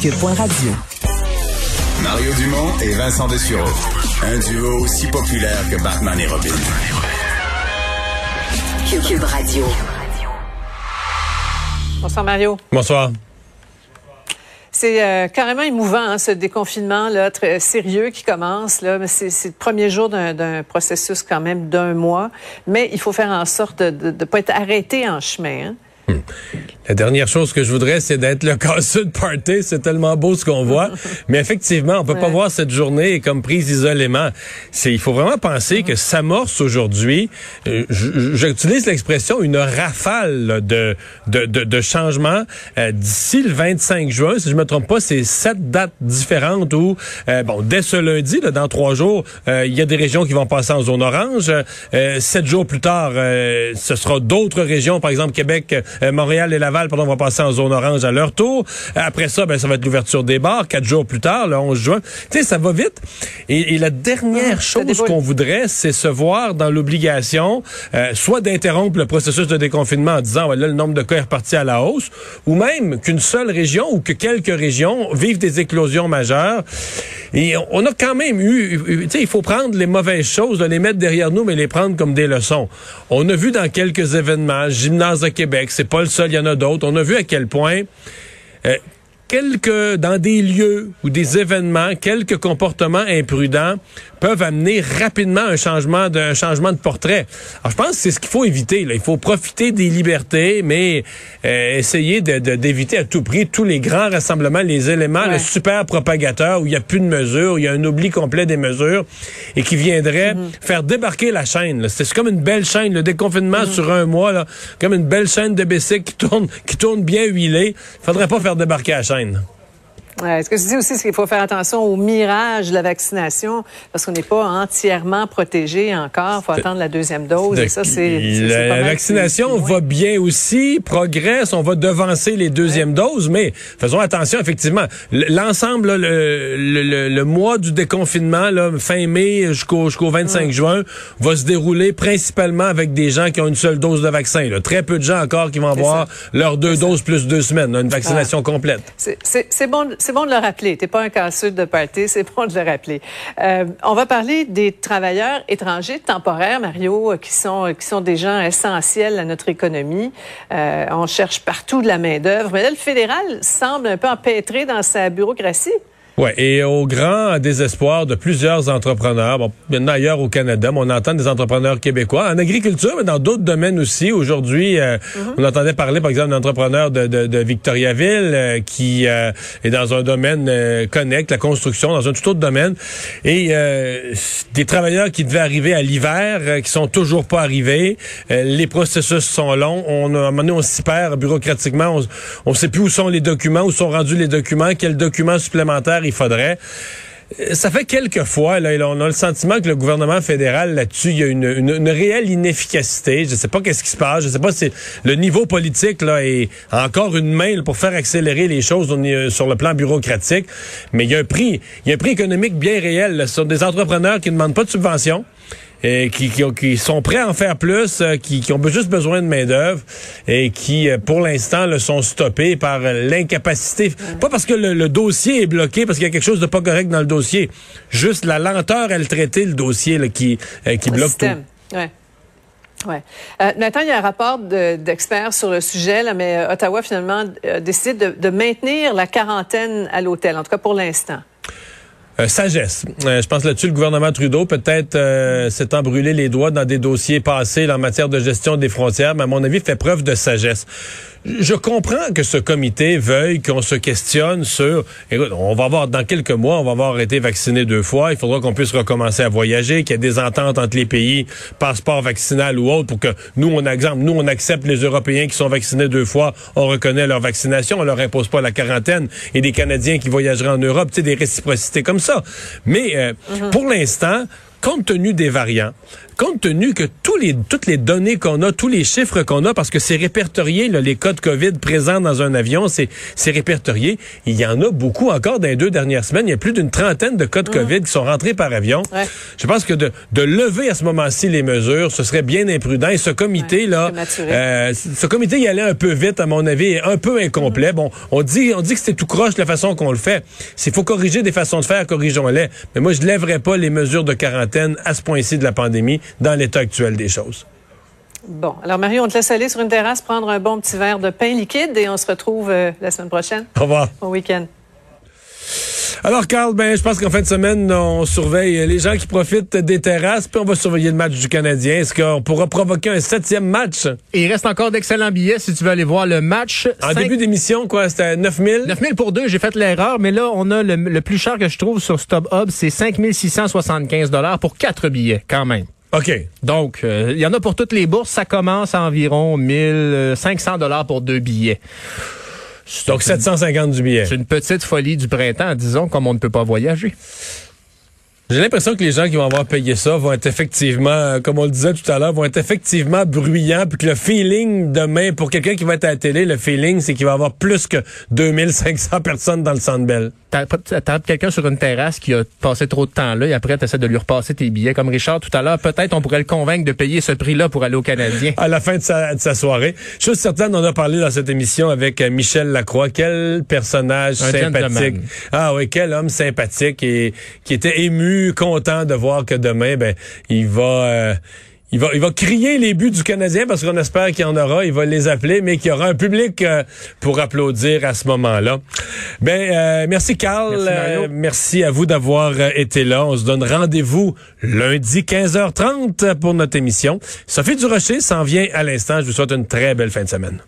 Cube.radio. Mario Dumont et Vincent Dessureau. Un duo aussi populaire que Batman et Robin. Cube Radio. Bonsoir Mario. Bonsoir. C'est euh, carrément émouvant, hein, ce déconfinement là, très sérieux qui commence. Là. C'est, c'est le premier jour d'un, d'un processus quand même d'un mois, mais il faut faire en sorte de ne pas être arrêté en chemin. Hein. Hmm. La dernière chose que je voudrais, c'est d'être le casseux de party. C'est tellement beau ce qu'on voit. Mais effectivement, on peut pas voir cette journée comme prise isolément. C'est, il faut vraiment penser que s'amorce aujourd'hui, euh, j'utilise l'expression, une rafale de, de, de, de changements. Euh, d'ici le 25 juin, si je me trompe pas, c'est sept dates différentes où, euh, bon, dès ce lundi, là, dans trois jours, il y a des régions qui vont passer en zone orange. sept jours plus tard, ce sera d'autres régions, par exemple Québec, Montréal et Laval on va passer en zone orange à leur tour. Après ça, ben, ça va être l'ouverture des bars, quatre jours plus tard, le 11 juin. Tu sais, ça va vite. Et, la dernière ah, chose qu'on voudrait, c'est se voir dans l'obligation, euh, soit d'interrompre le processus de déconfinement en disant, voilà, le nombre de cas est reparti à la hausse, ou même qu'une seule région ou que quelques régions vivent des éclosions majeures. On a quand même eu, tu sais, il faut prendre les mauvaises choses, les mettre derrière nous, mais les prendre comme des leçons. On a vu dans quelques événements, Gymnase de Québec, c'est pas le seul, il y en a d'autres. On a vu à quel point euh, quelques dans des lieux ou des événements, quelques comportements imprudents peuvent amener rapidement un changement de changement de portrait. Alors je pense que c'est ce qu'il faut éviter. Là. Il faut profiter des libertés, mais euh, essayer d'éviter de, à tout prix tous les grands rassemblements, les éléments, le super propagateur où il n'y a plus de mesures, où il y a un oubli complet des mesures et qui viendrait mm-hmm. faire débarquer la chaîne. C'est comme une belle chaîne, le déconfinement mm-hmm. sur un mois, là, comme une belle chaîne de bicycle qui tourne, qui tourne bien huilée. Faudrait pas faire débarquer la chaîne. Ouais, ce que je dis aussi, c'est qu'il faut faire attention au mirage de la vaccination parce qu'on n'est pas entièrement protégé encore. Il faut attendre la deuxième dose. Et ça, c'est, la vaccination va bien aussi, progresse. On va devancer les deuxièmes doses, mais faisons attention, effectivement. L'ensemble, le, le, le, mois du déconfinement, là, fin mai jusqu'au jusqu'au 25 juin, va se dérouler principalement avec des gens qui ont une seule dose de vaccin. Là. Très peu de gens encore qui vont avoir leurs deux doses plus deux semaines, une vaccination complète. C'est bon c'est bon de le rappeler. T'es pas un casseux de party, c'est bon de le rappeler. Euh, on va parler des travailleurs étrangers temporaires, Mario, qui sont qui sont des gens essentiels à notre économie. Euh, on cherche partout de la main d'œuvre, mais là le fédéral semble un peu empêtré dans sa bureaucratie. Oui, et au grand désespoir de plusieurs entrepreneurs, bon, maintenant ailleurs au Canada, mais on entend des entrepreneurs québécois en agriculture, mais dans d'autres domaines aussi. Aujourd'hui, euh, mhm. on entendait parler, par exemple, d'un entrepreneur de, de, de Victoriaville euh, qui euh, est dans un domaine connect, la construction, dans un tout autre domaine, et des travailleurs qui devaient arriver à l'hiver, qui sont toujours pas arrivés. les processus sont longs. On, à un moment donné, on s'y perd bureaucratiquement. On ne sait plus où sont les documents, où sont rendus les documents, quels documents supplémentaires il faudrait. Euh, ça fait quelques fois, là, on a le sentiment que le gouvernement fédéral là-dessus, il y a une, réelle inefficacité. Je sais pas qu'est-ce qui se passe. Je sais pas si le niveau politique là est encore une main pour faire accélérer les choses sur le plan bureaucratique. Mais il y a un prix, il y a un prix économique bien réel. Sont des entrepreneurs qui ne demandent pas de subvention et qui, qui, sont prêts à en faire plus, euh, qui, qui ont juste besoin de main-d'œuvre et qui, euh, pour l'instant, le sont stoppés par l'incapacité. Pas parce que le, dossier est bloqué, parce qu'il y a quelque chose de pas correct dans le dossier. Juste la lenteur à le traiter, le dossier là, qui, euh, qui bloque tout. Ouais. Ouais. Euh, il y a un rapport d'experts sur le sujet, là, mais Ottawa finalement a décidé de, de maintenir la quarantaine à l'hôtel, en tout cas pour l'instant. Euh, sagesse. Euh, je pense là-dessus, le gouvernement Trudeau peut-être euh, s'étant brûlé les doigts dans des dossiers passés en matière de gestion des frontières, mais à mon avis, fait preuve de sagesse. Je comprends que ce comité veuille qu'on se questionne sur, écoute, on va voir dans quelques mois, on va avoir été vacciné deux fois, il faudra qu'on puisse recommencer à voyager, qu'il y ait des ententes entre les pays, passeport vaccinal ou autre, pour que nous, on exemple, nous, on accepte les Européens qui sont vaccinés deux fois, on reconnaît leur vaccination, on leur impose pas la quarantaine, et des Canadiens qui voyageraient en Europe, tu sais, des réciprocités comme ça. Mais euh, mhm. pour l'instant, compte tenu des variants, compte tenu que tous les, toutes les données qu'on a, tous les chiffres qu'on a, parce que c'est répertorié, là, les cas de COVID présents dans un avion, c'est répertorié. Il y en a beaucoup encore dans les deux dernières semaines. Il y a plus d'une trentaine de cas de COVID qui sont rentrés par avion. Je pense que de, de lever à ce moment-ci les mesures, ce serait bien imprudent. Et ce comité-là, euh, ce comité y allait un peu vite, à mon avis, et un peu incomplet. Bon, on dit, on dit que c'est tout croche la façon qu'on le fait. S'il faut corriger des façons de faire, corrigeons-les. Mais moi, je lèverais pas les mesures de quarantaine à ce point-ci de la pandémie dans l'état actuel des choses. Bon, alors Mario, on te laisse aller sur une terrasse prendre un bon petit verre de pain liquide et on se retrouve euh, la semaine prochaine. Au revoir. Bon week-end. Alors, Carl, ben, je pense qu'en fin de semaine, on surveille les gens qui profitent des terrasses, puis on va surveiller le match du Canadien. Est-ce qu'on pourra provoquer un septième match? Et il reste encore d'excellents billets si tu veux aller voir le match. En début d'émission, quoi, c'était 9 000? 9 000 pour deux, j'ai fait l'erreur, mais là, on a le, plus cher que je trouve sur StubHub, c'est 5 675 pour quatre billets, quand même. OK. Donc, euh, il y en a pour toutes les bourses. Ça commence à environ 1500 dollars pour deux billets. Donc 750 du billet. C'est une petite folie du printemps, disons, comme on ne peut pas voyager. J'ai l'impression que les gens qui vont avoir payé ça vont être effectivement, euh, comme on le disait tout à l'heure, vont être effectivement bruyants, puis que le feeling demain, pour quelqu'un qui va être à la télé, le feeling, c'est qu'il va y avoir plus que 2500 personnes dans le Centre Bell. T'as quelqu'un sur une terrasse qui a passé trop de temps là, et après, t'essaies de lui repasser tes billets. Comme Richard tout à l'heure, peut-être on pourrait le convaincre de payer ce prix-là pour aller au Canadien. à la fin de sa, de sa soirée. Chose certaine, on a parlé dans cette émission avec euh, Michel Lacroix. Quel personnage sympathique. Ah oui, quel homme sympathique et qui était ému content de voir que demain, ben, il va. Euh, il va, il va crier les buts du Canadien parce qu'on espère qu'il y en aura. Il va les appeler, mais qu'il y aura un public euh, pour applaudir à ce moment-là. Ben, euh, merci Carl. Merci, merci, à vous d'avoir été là. On se donne rendez-vous lundi 15h30 pour notre émission. Sophie Durocher s'en vient à l'instant. Je vous souhaite une très belle fin de semaine.